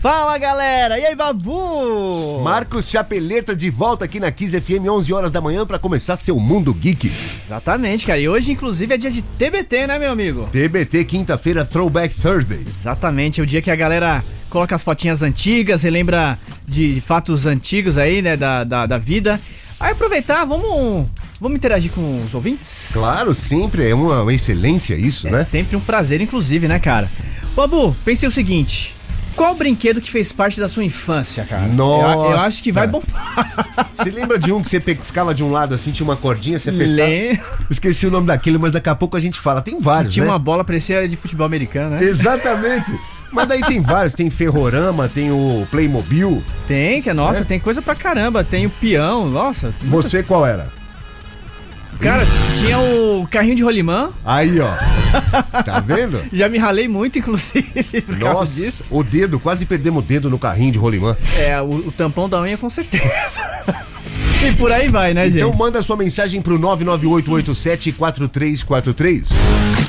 Fala galera, e aí Babu? Marcos Chapeleta de volta aqui na Kiss FM 11 horas da manhã para começar seu Mundo Geek. Exatamente, cara. E hoje inclusive é dia de TBT, né, meu amigo? TBT quinta-feira Throwback Thursday. Exatamente, é o dia que a galera coloca as fotinhas antigas, relembra de fatos antigos aí, né, da, da, da vida. Aí aproveitar, vamos Vamos interagir com os ouvintes? Claro, sempre. É uma, excelência isso, é né? É sempre um prazer, inclusive, né, cara? Babu, pensei o seguinte. Qual brinquedo que fez parte da sua infância, cara? Nossa. Eu, eu acho que vai bombar. Você lembra de um que você ficava de um lado assim, tinha uma cordinha, você apertava? Lem... Esqueci o nome daquele, mas daqui a pouco a gente fala. Tem vários, que tinha né? uma bola, parecia de futebol americano, né? Exatamente. Mas daí tem vários, tem Ferrorama, tem o Playmobil. Tem, que é nossa, é? tem coisa pra caramba, tem o peão, nossa. Você qual era? Cara, tinha o carrinho de rolimã. Aí, ó. Tá vendo? Já me ralei muito, inclusive, por Nossa, causa disso. O dedo, quase perdemos o dedo no carrinho de rolimã. É, o, o tampão da unha com certeza. E por aí vai, né, então, gente? Então manda sua mensagem pro 998874343.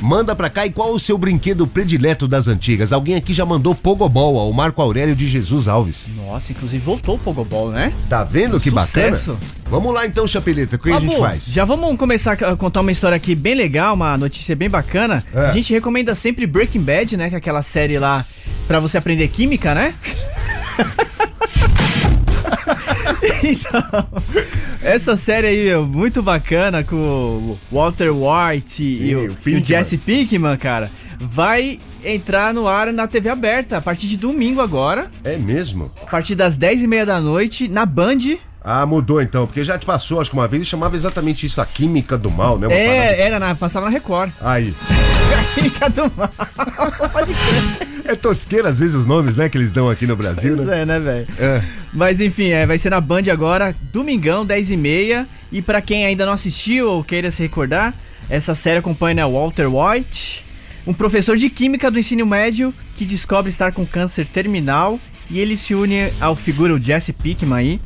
Manda pra cá e qual o seu brinquedo predileto das antigas? Alguém aqui já mandou Pogobol, ao Marco Aurélio de Jesus Alves. Nossa, inclusive voltou o Pogobol, né? Tá vendo que Sucesso. bacana? Vamos lá então, Chapeleta, o que a gente faz? Já vamos começar a contar uma história aqui bem legal, uma notícia bem bacana. É. A gente recomenda sempre Breaking Bad, né? Que é aquela série lá pra você aprender química, né? então, essa série aí é muito bacana com o Walter White Sim, e, o, o, o Jesse Pinkman, cara, vai entrar no ar na TV aberta a partir de domingo agora. É mesmo? A partir das 10 e meia da noite, na Band. Ah, mudou então, porque já te passou, acho que uma vez chamava exatamente isso a química do mal, né? Uma é, era, na, passava na Record. Aí. a química do mal. Pode crer. É tosqueira às vezes os nomes, né, que eles dão aqui no Brasil, pois né? é, né, velho? É. Mas enfim, é, vai ser na Band agora, domingão, 10 e meia. E para quem ainda não assistiu ou queira se recordar, essa série acompanha né, Walter White, um professor de química do ensino médio que descobre estar com câncer terminal e ele se une ao figura o Jesse Pickman aí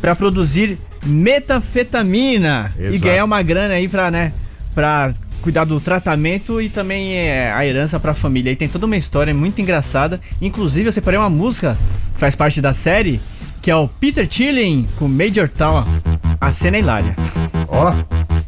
para produzir metanfetamina Exato. e ganhar uma grana aí para, né, para cuidar do tratamento e também é, a herança para a família. E tem toda uma história muito engraçada. Inclusive, eu separei uma música que faz parte da série, que é o Peter Chilling com Major Town. A cena é hilária. Ó. Oh.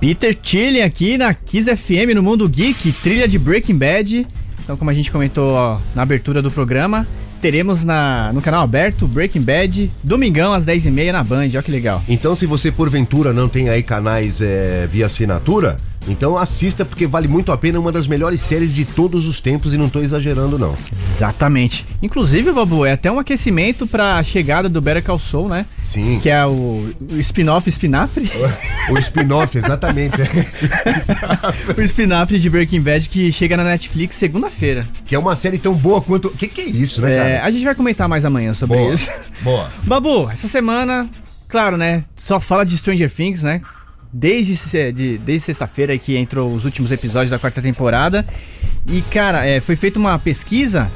Peter Chilling aqui na Kiss FM no Mundo Geek, trilha de Breaking Bad. Então, como a gente comentou ó, na abertura do programa, teremos na, no canal aberto Breaking Bad, domingão às 10h30 na Band, ó que legal. Então, se você porventura não tem aí canais é, via assinatura, então assista porque vale muito a pena, é uma das melhores séries de todos os tempos e não tô exagerando não. Exatamente. Inclusive, Babu, é até um aquecimento pra chegada do Better Call Saul, né? Sim. Que é o, o spin-off espinafre. O spin-off, exatamente. o spin-off de Breaking Bad que chega na Netflix segunda-feira. que é uma série tão boa quanto. Que que é isso, né, É, cara? a gente vai comentar mais amanhã sobre Boa. isso. Boa. Babu, essa semana, claro, né? Só fala de Stranger Things, né? Desde, se- de- desde sexta-feira que entrou os últimos episódios da quarta temporada. E, cara, é, foi feita uma pesquisa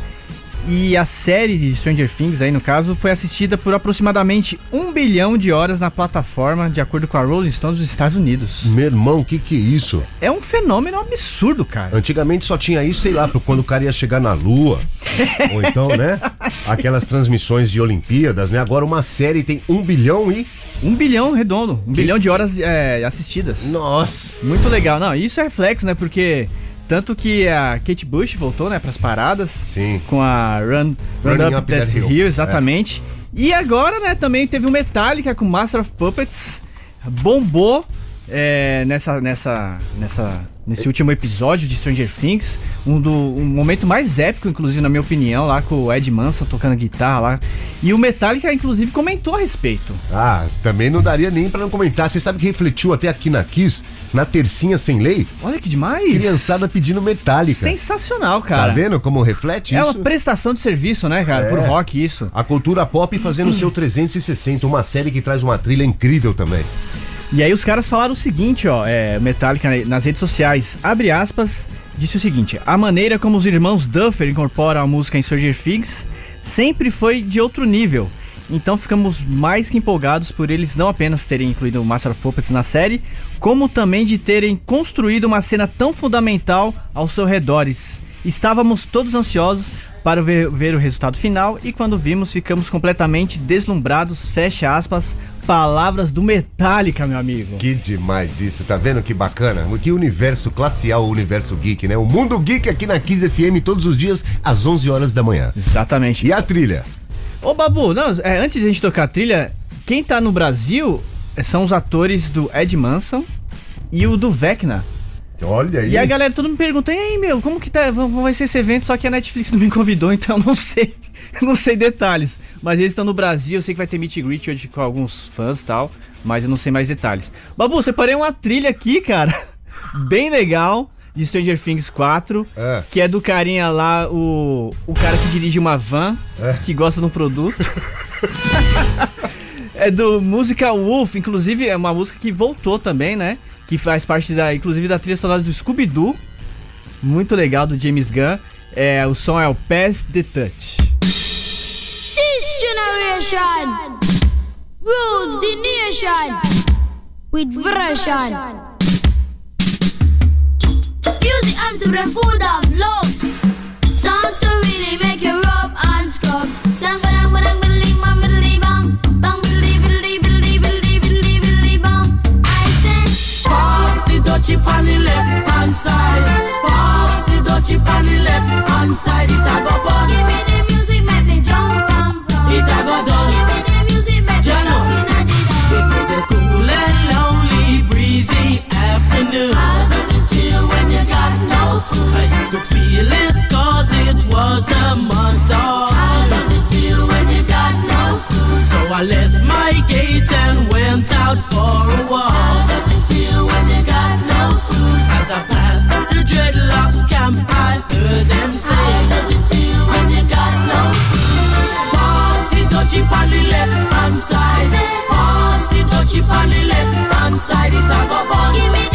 e a série de Stranger Things, aí no caso, foi assistida por aproximadamente um bilhão de horas na plataforma, de acordo com a Rolling Stone dos Estados Unidos. Meu irmão, que que é isso? É um fenômeno absurdo, cara. Antigamente só tinha isso, sei lá, pro quando o cara ia chegar na lua. Ou então, né? Aquelas transmissões de Olimpíadas, né? Agora uma série tem um bilhão e. Um bilhão redondo, um bilhão de horas é, assistidas. Nossa! Muito legal. Não, isso é reflexo, né? Porque tanto que a Kate Bush voltou, né, pras paradas. Sim. Com a Run, Run Running Up, Up That Hill, Hill. exatamente. E agora, né, também teve o Metallica com Master of Puppets. Bombou é, nessa, nessa, nessa, nesse último episódio de Stranger Things. Um, do, um momento mais épico, inclusive, na minha opinião, lá com o Ed Manson tocando guitarra lá. E o Metallica, inclusive, comentou a respeito. Ah, também não daria nem pra não comentar. Você sabe que refletiu até aqui na Kiss, na tercinha sem lei? Olha que demais! Criançada pedindo metálica. Sensacional, cara. Tá vendo como reflete É isso? uma prestação de serviço, né, cara? É. Por rock, isso. A cultura pop fazendo o seu 360, uma série que traz uma trilha incrível também. E aí os caras falaram o seguinte, ó, é, Metallica nas redes sociais, abre aspas, disse o seguinte: a maneira como os irmãos Duffer incorporam a música em Stranger Things sempre foi de outro nível. Então ficamos mais que empolgados por eles não apenas terem incluído o Master of Puppets na série, como também de terem construído uma cena tão fundamental aos seus redores. Estávamos todos ansiosos para ver, ver, o resultado final e quando vimos ficamos completamente deslumbrados, fecha aspas, palavras do Metallica, meu amigo. Que demais isso, tá vendo que bacana? Que universo classe A, o universo geek, né? O mundo geek aqui na Kiss FM todos os dias às 11 horas da manhã. Exatamente. E a trilha? Ô Babu, não, é, antes de a gente tocar a trilha, quem tá no Brasil são os atores do Ed Manson e o do Vecna. Olha aí. E a galera todo me pergunta, e aí, meu, como que tá, vai ser esse evento? Só que a Netflix não me convidou, então eu não sei. não sei detalhes. Mas eles estão no Brasil, eu sei que vai ter meet and greet hoje com alguns fãs e tal, mas eu não sei mais detalhes. Babu, separei uma trilha aqui, cara, bem legal, de Stranger Things 4, É. que é do carinha lá, o, o cara que dirige uma van, É. que gosta de um produto. É do Musical Wolf, inclusive é uma música que voltou também, né? Que faz parte da, inclusive da trilha sonora do Scooby-Doo. Muito legal do James Gunn. É, o som é o Pass the Touch. This generation rules the nation with version. Music to the food of love. Songs to really make you rub and scrub. Dang, ba-dang, ba-dang, on the left hand side. Pass the dutchie on the left hand side. It a go bun. give me the music, make me jump and prance. It a go Give me the music, make me rockin' and the. It was a cool and lonely, breezy afternoon. How does it feel when you got no food? I could feel it cause it was the month of How does it feel when you got no food? So I left my gate and went out for a walk. Heard them How does it feel when you got no food? Pass the dutchie on the left hand side. Pass the dutchie on the left hand side. It a go bun. Give me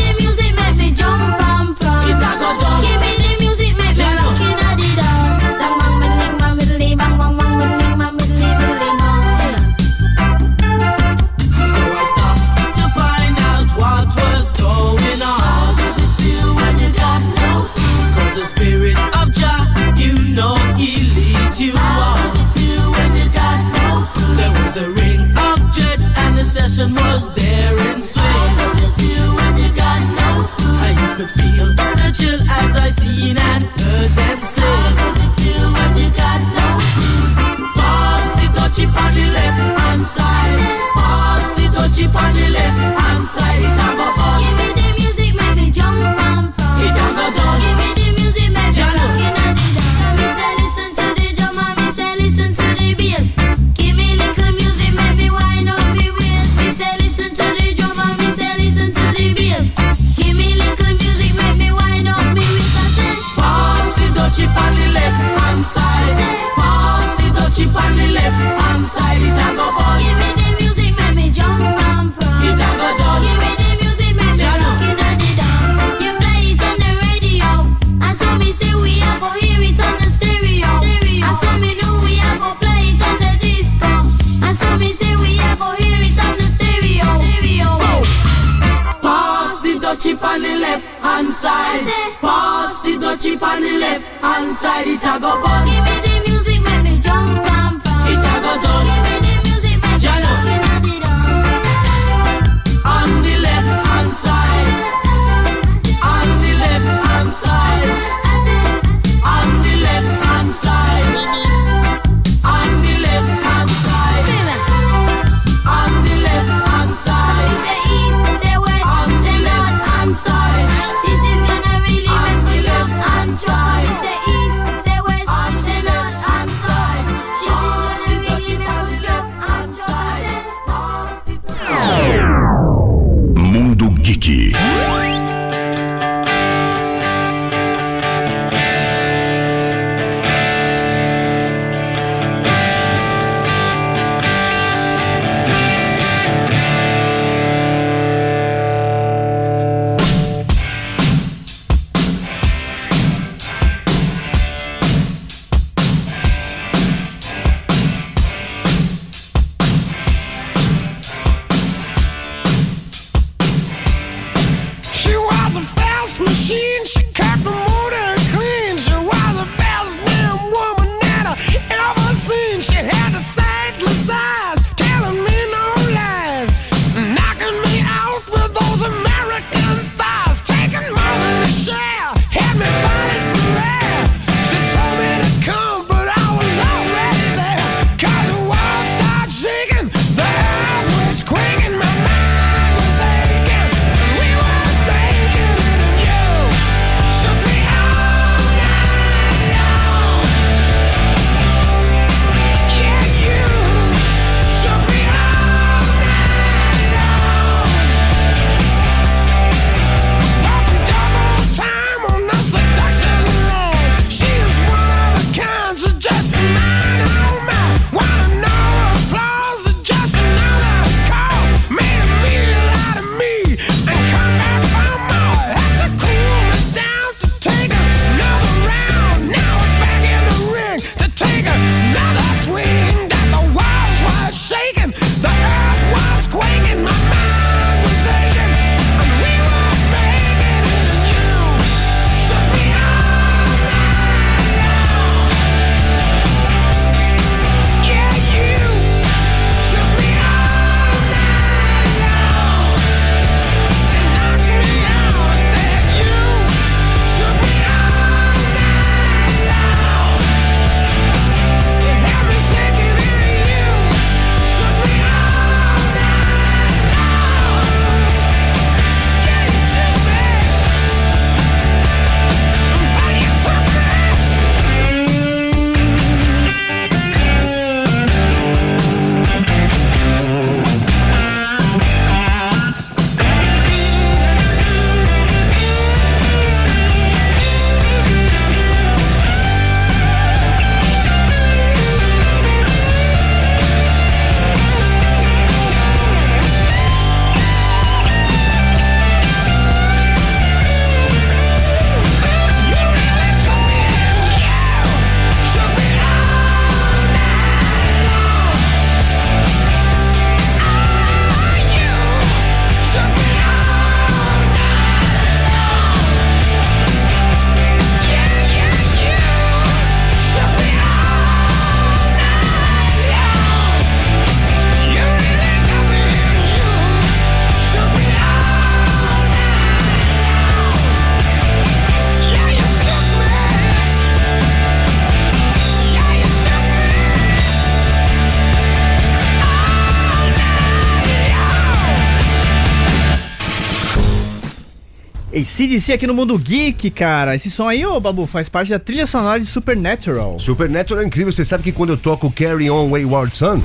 ACDC aqui no Mundo Geek, cara. Esse som aí, ô Babu, faz parte da trilha sonora de Supernatural. Supernatural é incrível. Você sabe que quando eu toco Carry On Wayward Son,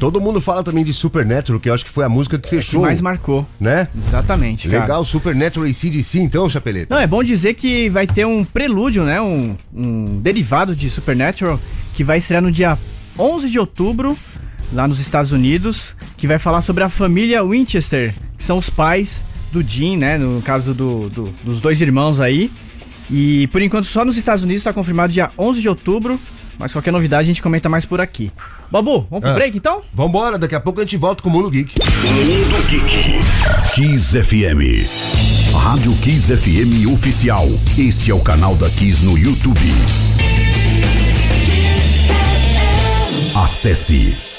todo mundo fala também de Supernatural, que eu acho que foi a música que Que fechou. mais marcou. Né? Exatamente, cara. Legal, Supernatural e CDC, então, Chapeleta. Não, é bom dizer que vai ter um prelúdio, né? Um, um derivado de Supernatural que vai estrear no dia 11 de outubro, lá nos Estados Unidos, que vai falar sobre a família Winchester, que são os pais do Jim, né? No caso do, do- dos dois irmãos aí. E por enquanto só nos Estados Unidos está confirmado dia 11 de outubro, mas qualquer novidade a gente comenta mais por aqui. Babu, vamos pro Ah. break então? Vambora, daqui a pouco a gente volta com o Mundo Geek. Mundo Geek. Kiss FM. Rádio Kiss FM Oficial. Este é o canal da Kiss no YouTube. Acesse.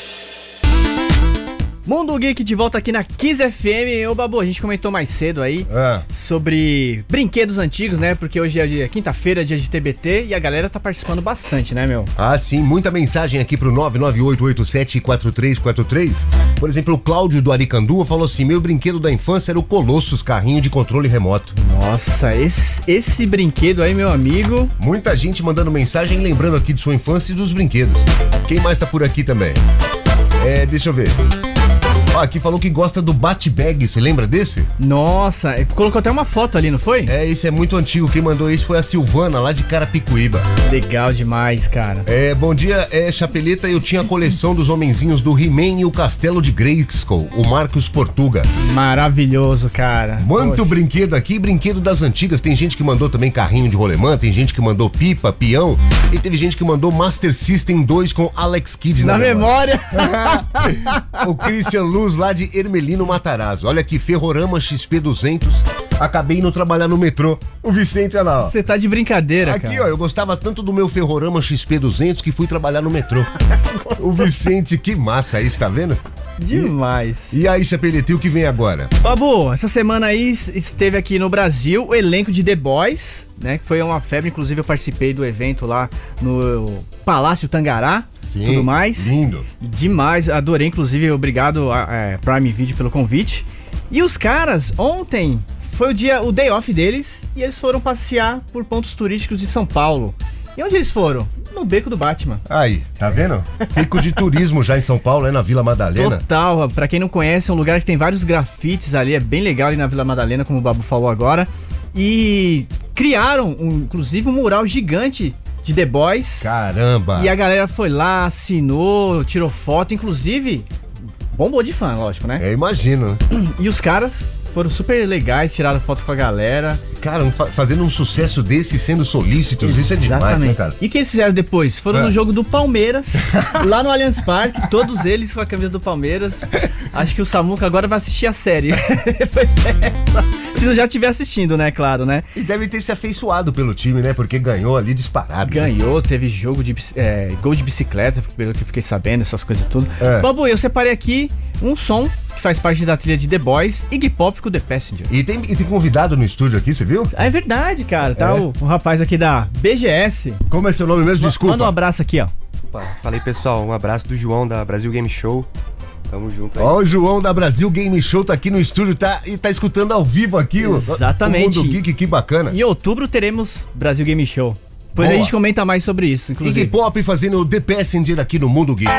Mundo Geek de volta aqui na Kiss FM. Ô Babu, a gente comentou mais cedo aí Ah. sobre brinquedos antigos, né? Porque hoje é quinta-feira, dia de TBT, e a galera tá participando bastante, né, meu? Ah, sim, muita mensagem aqui pro 998874343. Por exemplo, o Cláudio do Aricanduva falou assim: meu brinquedo da infância era o Colossus, carrinho de controle remoto. Nossa, esse, esse brinquedo aí, meu amigo. Muita gente mandando mensagem lembrando aqui de sua infância e dos brinquedos. Quem mais tá por aqui também? É, deixa eu ver. Aqui falou que gosta do Bat-Bag, você lembra desse? Nossa, é, colocou até uma foto ali, não foi? É, esse é muito antigo. Quem mandou isso foi a Silvana, lá de Carapicuíba. Legal demais, cara. É, bom dia, é Chapeleta. Eu tinha a coleção dos homenzinhos do He-Man e o Castelo de Grayskull, o Marcos Portuga. Maravilhoso, cara. Muito Poxa. brinquedo aqui, brinquedo das antigas. Tem gente que mandou também carrinho de rolemã, tem gente que mandou pipa, peão, e teve gente que mandou Master System 2 com Alex Kidd Na memória. o Christian Luz lá de Ermelino Matarazzo. Olha aqui, Ferrorama XP200. Acabei indo trabalhar no metrô. O Vicente, olha lá. Você tá de brincadeira, Aqui, cara. ó, eu gostava tanto do meu Ferrorama XP200 que fui trabalhar no metrô. o Vicente, que massa isso, tá vendo? Demais. E aí, Chapelete, o que vem agora? Babu, essa semana aí es- esteve aqui no Brasil o elenco de The Boys, né? Que foi uma febre, inclusive eu participei do evento lá no Palácio Tangará, tudo mais. Lindo. Demais, adorei, inclusive, obrigado é, Prime Video pelo convite. E os caras, ontem foi o dia, o day off deles, e eles foram passear por pontos turísticos de São Paulo. E onde eles foram? No Beco do Batman. Aí, tá vendo? Pico de turismo já em São Paulo, é na Vila Madalena. Total, pra quem não conhece, é um lugar que tem vários grafites ali, é bem legal ali na Vila Madalena, como o Babu falou agora. E criaram, um- inclusive, um mural gigante de The Boys. Caramba! E a galera foi lá, assinou, tirou foto, inclusive, bombou de fã, lógico, né? É, imagino. E os caras foram super legais, tiraram foto com a galera. Cara, um fa- fazendo um sucesso desse sendo solícitos, isso é demais, né, cara? E o que eles fizeram depois? Foram É. no jogo do Palmeiras, lá no Allianz Parque, todos eles com a camisa do Palmeiras. Acho que o Samuca agora vai assistir a série. Depois dessa. Se não já estiver assistindo, né? Claro, né? E deve ter se afeiçoado pelo time, né? Porque ganhou ali disparado. Ganhou, teve jogo de é, gol de bicicleta, pelo que eu fiquei sabendo, essas coisas tudo. É. Babu, eu separei aqui um som que faz parte da trilha de The Boys, Iggy Pop com The Passenger. E tem, e tem convidado no estúdio aqui, você viu? Ah, é verdade, cara. Tá É? o, o rapaz aqui da BGS. Como é seu nome mesmo? Desculpa. Manda um abraço aqui, ó. Opa, falei pessoal, um abraço do João da Brasil Game Show. Tamo junto aí. Ó, o João da Brasil Game Show tá aqui no estúdio, tá, e tá escutando ao vivo aqui o- Exatamente. o Mundo Geek, que bacana. Em outubro teremos Brasil Game Show. Depois Boa. a gente comenta mais sobre isso, Iggy inclusive. Pop fazendo o The Passenger aqui no Mundo Geek.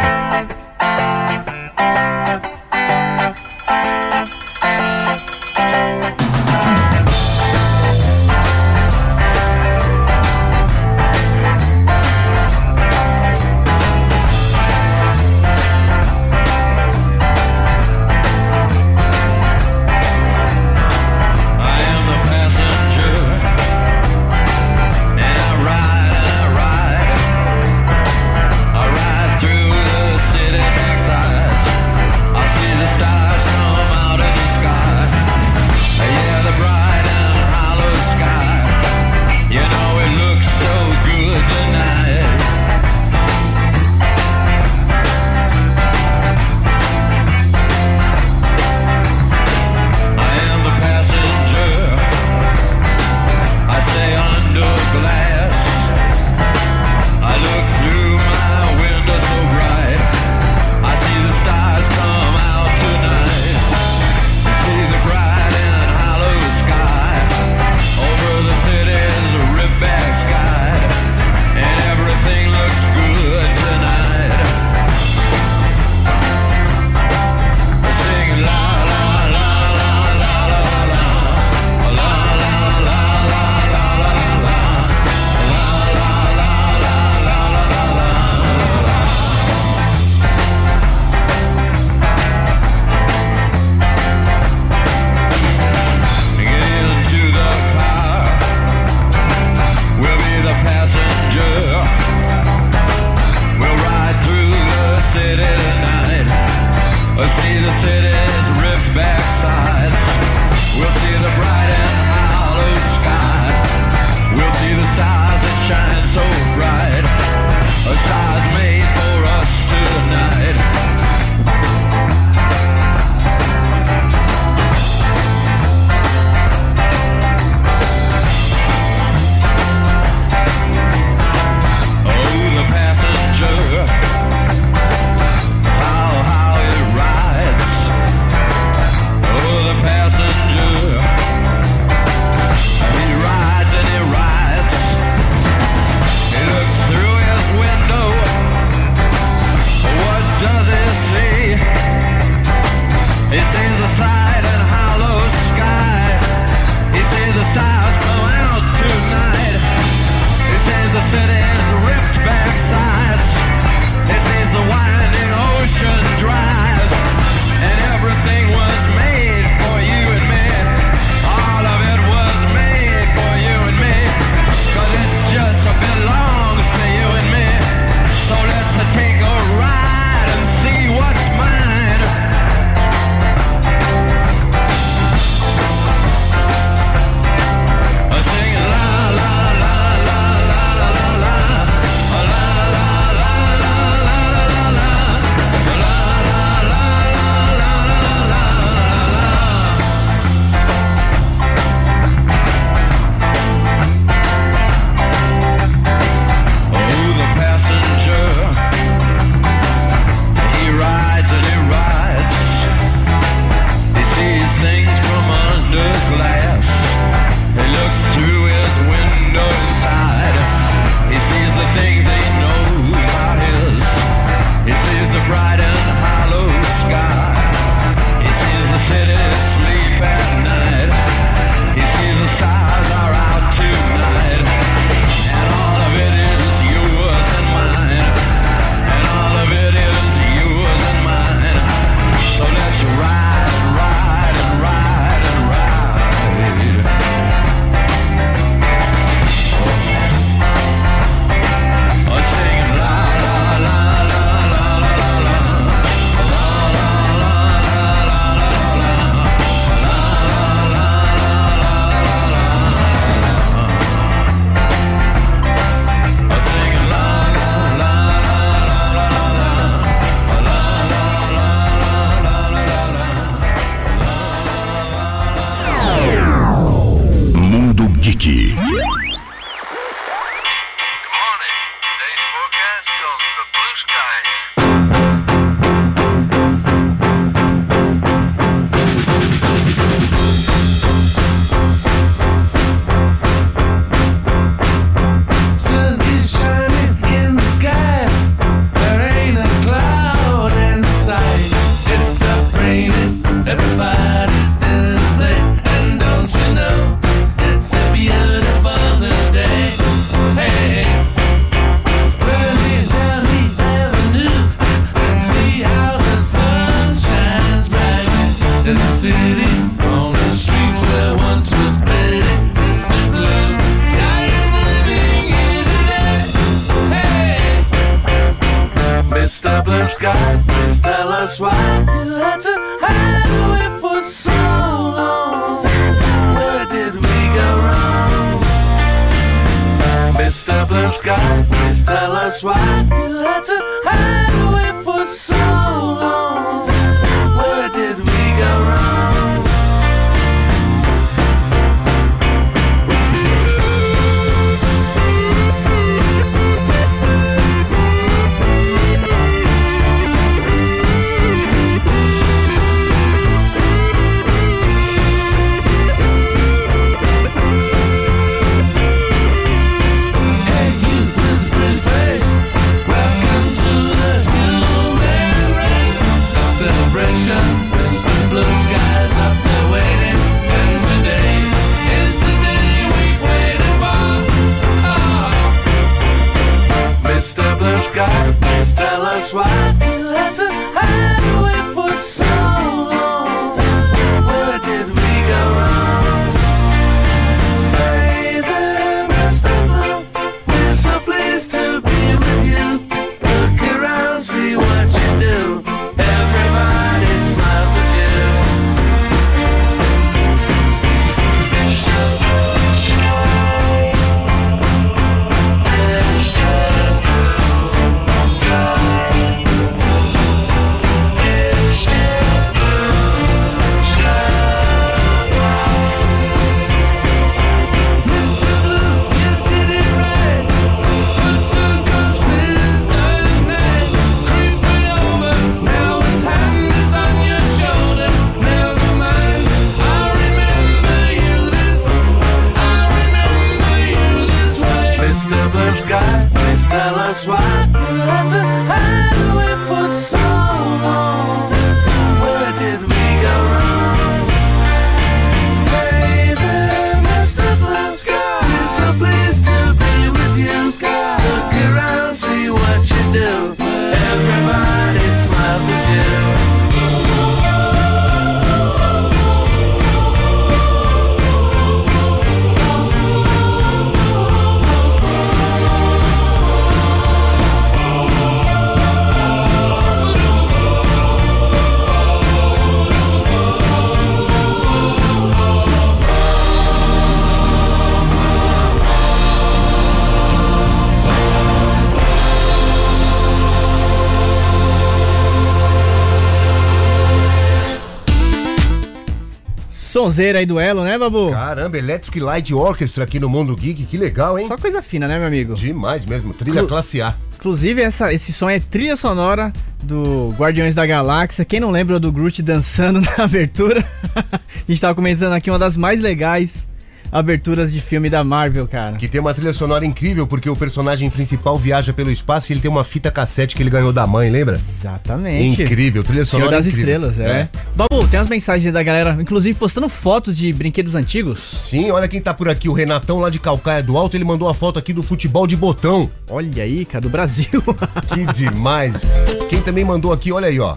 Sonzeira aí do Elo, né, Babu? Caramba, Electric Light Orchestra aqui no Mundo Geek, que legal, hein? Só coisa fina, né, meu amigo? Demais mesmo, trilha Clu- classe A. Inclusive, essa, esse som é trilha sonora do Guardiões da Galáxia. Quem não lembra do Groot dançando na abertura? a gente tava comentando aqui uma das mais legais aberturas de filme da Marvel, cara. Que tem uma trilha sonora incrível, porque o personagem principal viaja pelo espaço e ele tem uma fita cassete que ele ganhou da mãe, lembra? Exatamente. Incrível, trilha Senhor sonora das incrível. Estrelas, é. Babu, tem umas mensagens da galera, inclusive postando fotos de brinquedos antigos. Sim, olha quem tá por aqui, o Renatão lá de Calcaia do Alto, ele mandou a foto aqui do futebol de botão. Olha aí, cara, do Brasil. Que demais. Quem também mandou aqui, olha aí, ó.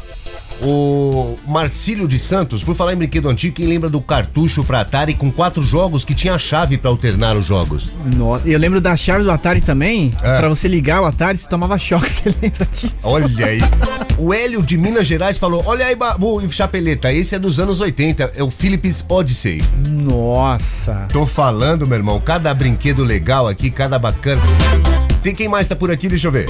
O Marcílio de Santos, por falar em brinquedo antigo, quem lembra do cartucho pra Atari com quatro jogos que tinha a chave pra alternar os jogos? Nossa, eu lembro da chave do Atari também. É. Pra você ligar o Atari, você tomava choque, você lembra disso? Olha aí. O Hélio de Minas Gerais falou: Olha aí, Babu e Chapeleta, esse é dos anos 80, é o Philips Odyssey. Nossa. Tô falando, meu irmão, cada brinquedo legal aqui, cada bacana. Tem quem mais tá por aqui? Deixa eu ver.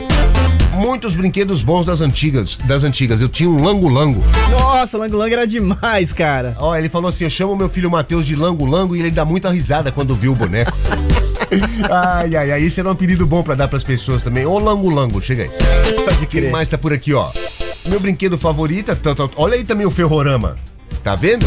Muitos brinquedos bons das antigas, das antigas. Eu tinha um Lango Lango. Nossa, Lango Lango era demais, cara. Ó, ele falou assim: eu chamo meu filho Matheus de Lango Lango e ele dá muita risada quando viu o boneco. ai, ai, ai. Esse era um apelido bom pra dar pras pessoas também. Ô, Lango chega aí. Pode Quem crer. mais tá por aqui, ó? Meu brinquedo favorito, tá, olha aí também o Ferrorama. Tá vendo?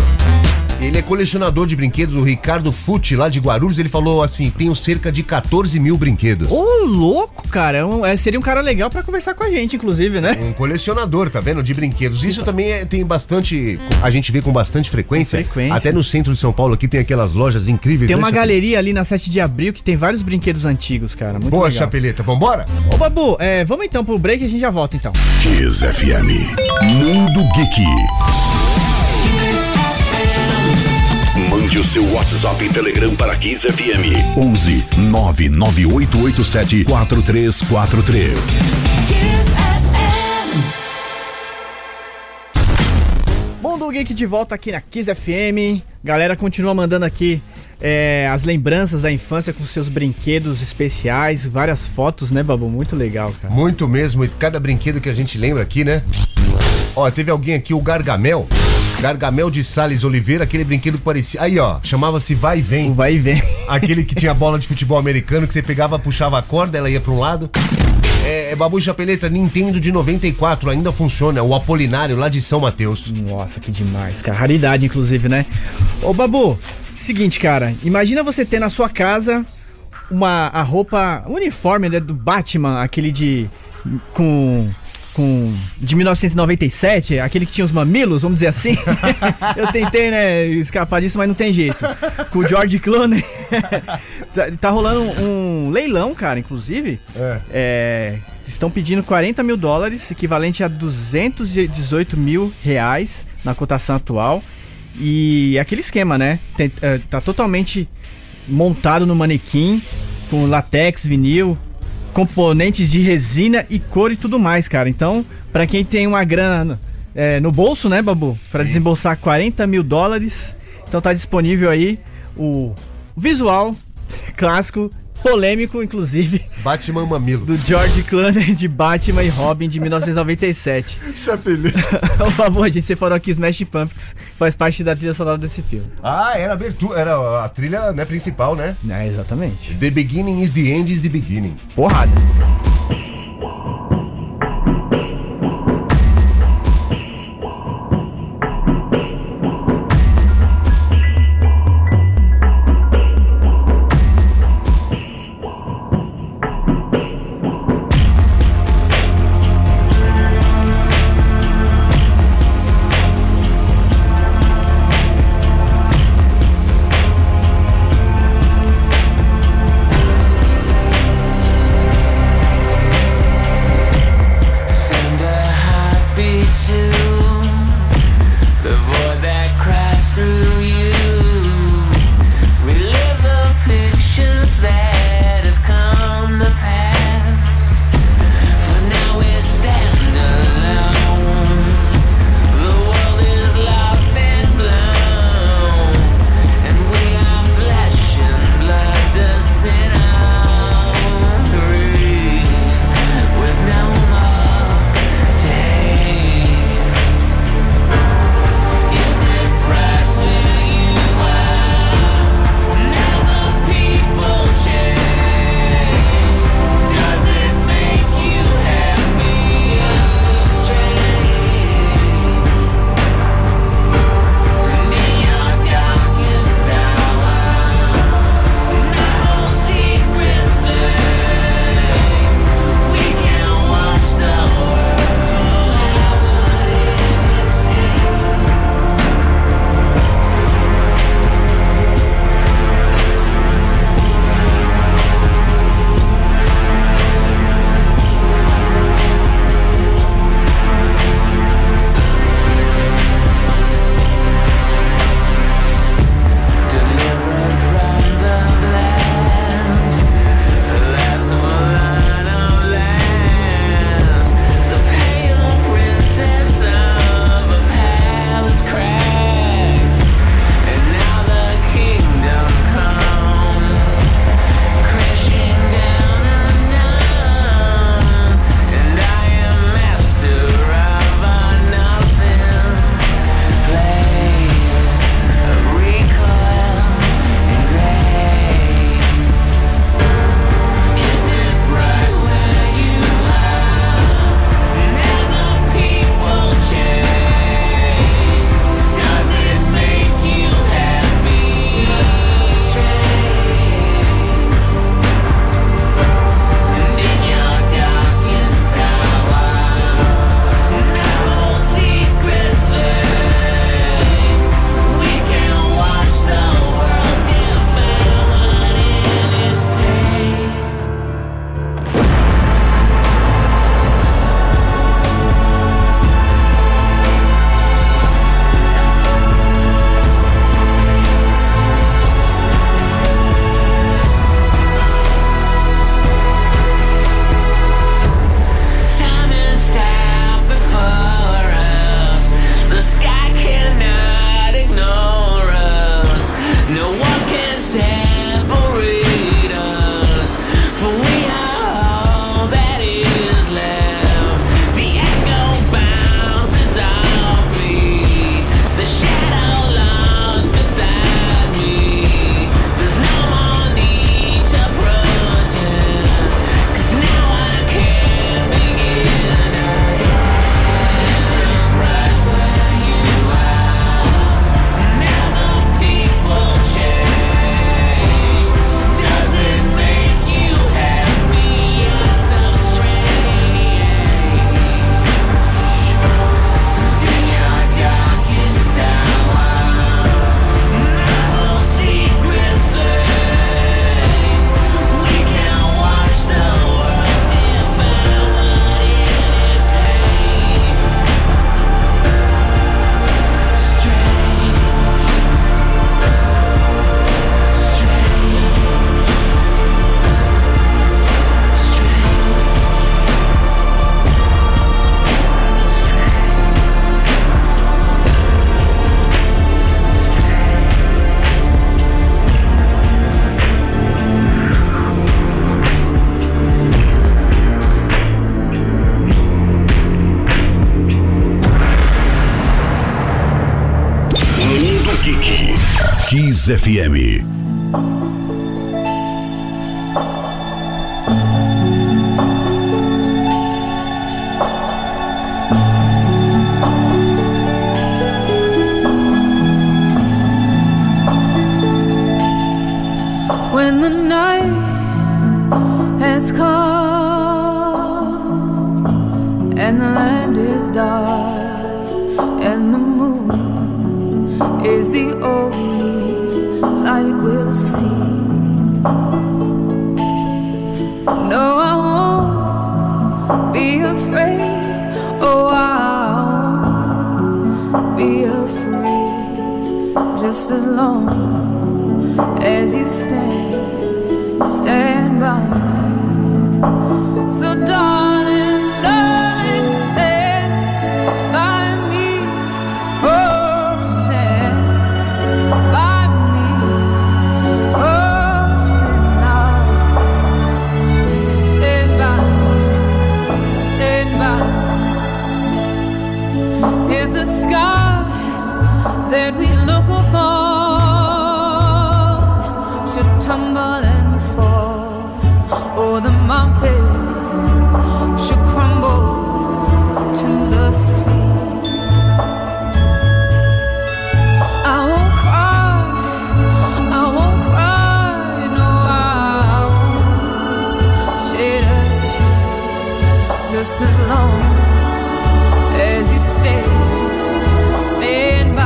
Ele é colecionador de brinquedos, o Ricardo Futi, lá de Guarulhos, ele falou assim: tenho cerca de 14 mil brinquedos. Ô, louco, cara. É um- é, seria um cara legal pra conversar com a gente, inclusive, né? Um colecionador, tá vendo? De brinquedos. Isso também é- tem bastante. A gente vê com bastante frequência. Frequência. Até no centro de São Paulo aqui tem aquelas lojas incríveis. Tem né, uma Chapeleta? galeria ali na 7 de abril que tem vários brinquedos antigos, cara. Muito Boa, legal. Chapeleta, vambora? Ô, Babu, é, vamos então pro break e a gente já volta então. Kiss FM. Mundo Geek. Mande o seu WhatsApp e Telegram para Kiss FM. 11 99887 4343. Mundo Geek de volta aqui na Kiss FM. Galera, continua mandando aqui é, as lembranças da infância com seus brinquedos especiais, várias fotos, né, Babu? Muito legal, cara. Muito mesmo, e cada brinquedo que a gente lembra aqui, né? Ó, teve alguém aqui, o Gargamel. Gargamel de Sales Oliveira, aquele brinquedo que parecia. Aí, ó, chamava-se Vai e Vem. O vai e vem. Aquele que tinha bola de futebol americano que você pegava, puxava a corda, ela ia pra um lado. É, é Babu Chapeleta, Nintendo de 94, ainda funciona. O Apolinário lá de São Mateus. Nossa, que demais, cara. Raridade, inclusive, né? Ô, Babu, seguinte, cara. Imagina você ter na sua casa uma a roupa o uniforme né, do Batman, aquele de com com de 1997, aquele que tinha os mamilos, vamos dizer assim. Eu tentei, né, escapar disso, mas não tem jeito. Com o George Clooney. Tá- rolando um, um leilão, cara, inclusive. É. É, estão pedindo 40 mil dólares, equivalente a 218 mil reais na cotação atual. E é aquele esquema, né? Tem- é, tá totalmente montado no manequim, com latex, vinil, componentes de resina e cor e tudo mais, cara. Então, pra quem tem uma grana é, no bolso, né, Babu? Pra desembolsar 40 mil dólares, então tá disponível aí o visual clássico, polêmico, inclusive, Batman Mamilo. do George Clooney de Batman e Robin de 1997. Chapeleta. Por favor, gente, você falou aqui Smash Pumpkins, faz parte da trilha sonora desse filme. Ah, era a abertura, era a trilha né, principal, né? É, exatamente. The beginning is the end is the beginning. Porrada. Kiss FM. when the night has come and the land is dark be afraid. Oh, I won't be afraid just as long as you stand, stand by me. So, darling, that we look upon should tumble and fall, or the mountain should crumble to the sea. I won't cry, I won't cry, no, I won't shed a tear, just as long as you stay, stand by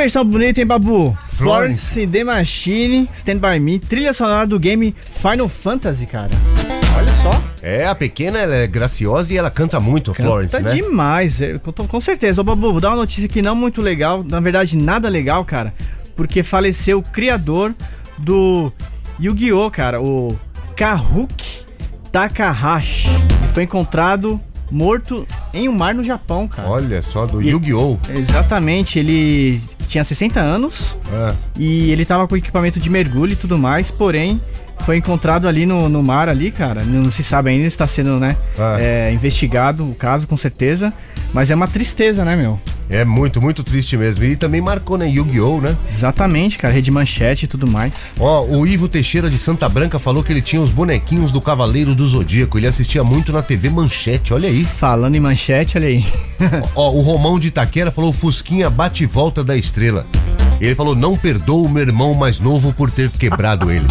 versão bonita, hein, Babu? Florence. The Machine, Stand By Me, trilha sonora do game Final Fantasy, cara. Olha só. É, a pequena ela é graciosa e ela canta muito, a Florence, Canta né? demais, é, com, certeza. Ô, Babu, vou dar uma notícia aqui não muito legal, na verdade nada legal, cara, porque faleceu o criador do Yu-Gi-Oh, cara, o Kahuki Takahashi. Ele foi encontrado morto em um mar no Japão, cara. Olha só, do E- Yu-Gi-Oh! Exatamente, ele tinha 60 anos Ah, e ele tava com equipamento de mergulho e tudo mais, porém foi encontrado ali no, no mar ali, cara. Não se sabe ainda, está sendo, né, Ah. é, investigado o caso com certeza, mas é uma tristeza, né, meu? é muito, muito triste mesmo. E também marcou, né, Yu-Gi-Oh, né? Exatamente, cara, rede manchete e tudo mais. Ó, o Ivo Teixeira de Santa Branca falou que ele tinha os bonequinhos do Cavaleiro do Zodíaco. Ele assistia muito na TV Manchete, olha aí. Falando em manchete, olha aí. Ó, o Romão de Itaquera falou Fusquinha bate e volta da estrela. Ele falou, não perdoo o meu irmão mais novo por ter quebrado ele.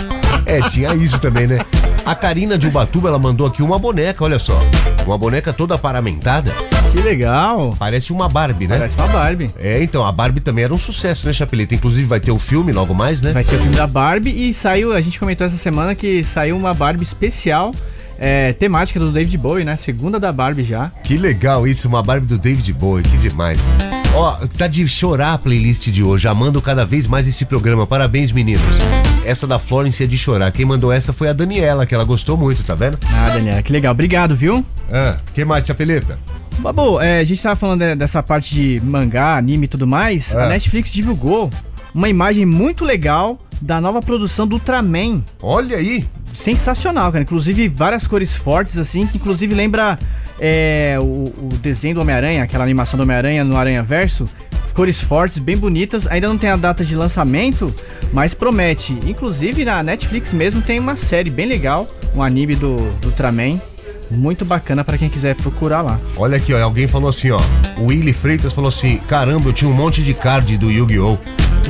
É, tinha isso também, né? A Karina de Ubatuba, ela mandou aqui uma boneca, olha só. Uma boneca toda paramentada. Que legal. Parece uma Barbie, né? Parece uma Barbie. É, então, a Barbie também era um sucesso, né, Chapeleta? Inclusive vai ter o filme logo mais, né? Vai ter o filme da Barbie e saiu, a gente comentou essa semana que saiu uma Barbie especial, é, temática do David Bowie, né? Segunda da Barbie já. Que legal isso, uma Barbie do David Bowie, que demais. Ó, tá de chorar a playlist de hoje, amando cada vez mais esse programa. Parabéns, meninos. Essa da Florence é de chorar. Quem mandou essa foi a Daniela, que ela gostou muito, tá vendo? Ah, Daniela, que legal. Obrigado, viu? Ah, que mais, Chapeleta? Babu, é, a gente tava falando de- dessa parte de mangá, anime e tudo mais. É. A Netflix divulgou uma imagem muito legal da nova produção do Ultraman. Olha aí. Sensacional, cara. Inclusive, várias cores fortes, assim, que inclusive lembra é, o, o desenho do Homem-Aranha, aquela animação do Homem-Aranha no Aranha Verso. Cores fortes, bem bonitas. Ainda não tem a data de lançamento, mas promete. Inclusive, na Netflix mesmo tem uma série bem legal, um anime do, do Ultraman. Muito bacana pra quem quiser procurar lá. Olha aqui, ó. Alguém falou assim, ó. O Willy Freitas falou assim: caramba, eu tinha um monte de card do Yu-Gi-Oh!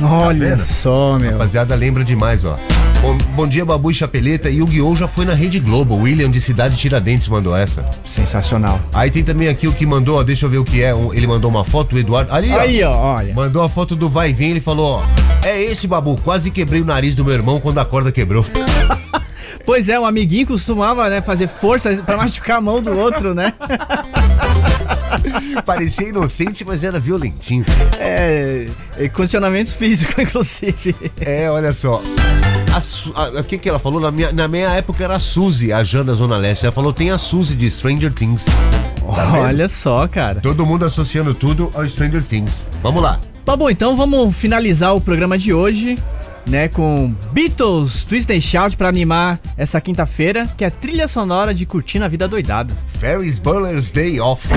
Olha vendo? só, meu. Rapaziada, lembra demais, ó. Bom, bom dia, Babu e Chapeleta. Yu-Gi-Oh! já foi na Rede Globo. O William de Cidade Tiradentes mandou essa. Sensacional. Aí tem também aqui o que mandou, ó, deixa eu ver o que é. um- ele mandou uma foto, o Eduardo. Ali, ó. Aí, ó, olha. Mandou a foto do vai e vem, ele falou, ó. É esse, Babu. Quase quebrei o nariz do meu irmão quando a corda quebrou. Pois é, um amiguinho costumava né, fazer força pra machucar a mão do outro, né? Parecia inocente, mas era violentinho. É, é condicionamento físico, inclusive. É, olha só. O que, que ela falou? Na minha, na minha época era a Suzy, a Jana Zona Leste. Ela falou, tem a Suzy de Stranger Things. Tá? Olha só, cara. Todo mundo associando tudo ao Stranger Things. Vamos lá. Tá bom, então vamos finalizar o programa de hoje, né, com Beatles Twist and Shout pra animar essa quinta-feira, que é trilha sonora de Curtindo a Vida Doidado. Ferris Bueller's Day Off.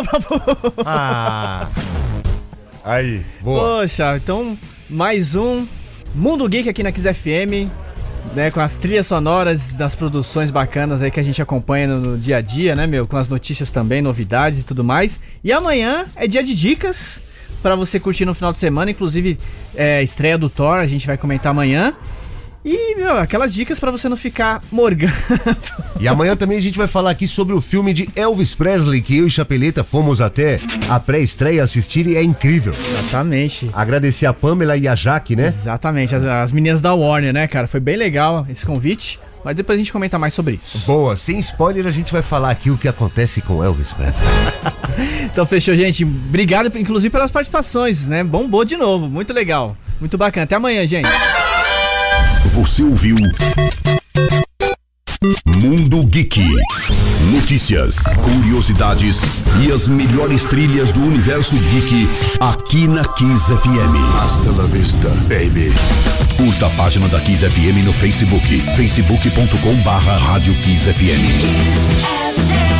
Acabou, Babu. Ah. Aí, boa. Poxa, então mais um Mundo Geek aqui na Kiss FM, né, com as trilhas sonoras das produções bacanas aí que a gente acompanha no, no dia a dia, né, meu, com as notícias também, novidades e tudo mais. E amanhã é dia de dicas pra você curtir no final de semana, inclusive é, estreia do Thor, a gente vai comentar amanhã. E, meu, aquelas dicas pra você não ficar morgando. E amanhã também a gente vai falar aqui sobre o filme de Elvis Presley, que eu e Chapeleta fomos até a pré-estreia assistir e é incrível. Exatamente. Agradecer a Pamela e a Jaque, né? Exatamente, as, as meninas da Warner, né, cara? Foi bem legal esse convite, mas depois a gente comenta mais sobre isso. Boa, sem spoiler a gente vai falar aqui o que acontece com Elvis Presley. Então fechou, gente. Obrigado, inclusive, pelas participações, né? Bombou de novo, muito legal. Muito bacana. Até amanhã, gente. Você ouviu Mundo Geek. Notícias, curiosidades e as melhores trilhas do universo geek aqui na Kiss FM. Hasta la vista, baby. Curta a página da Kiss FM no Facebook, facebook.com barra Rádio Kiss FM.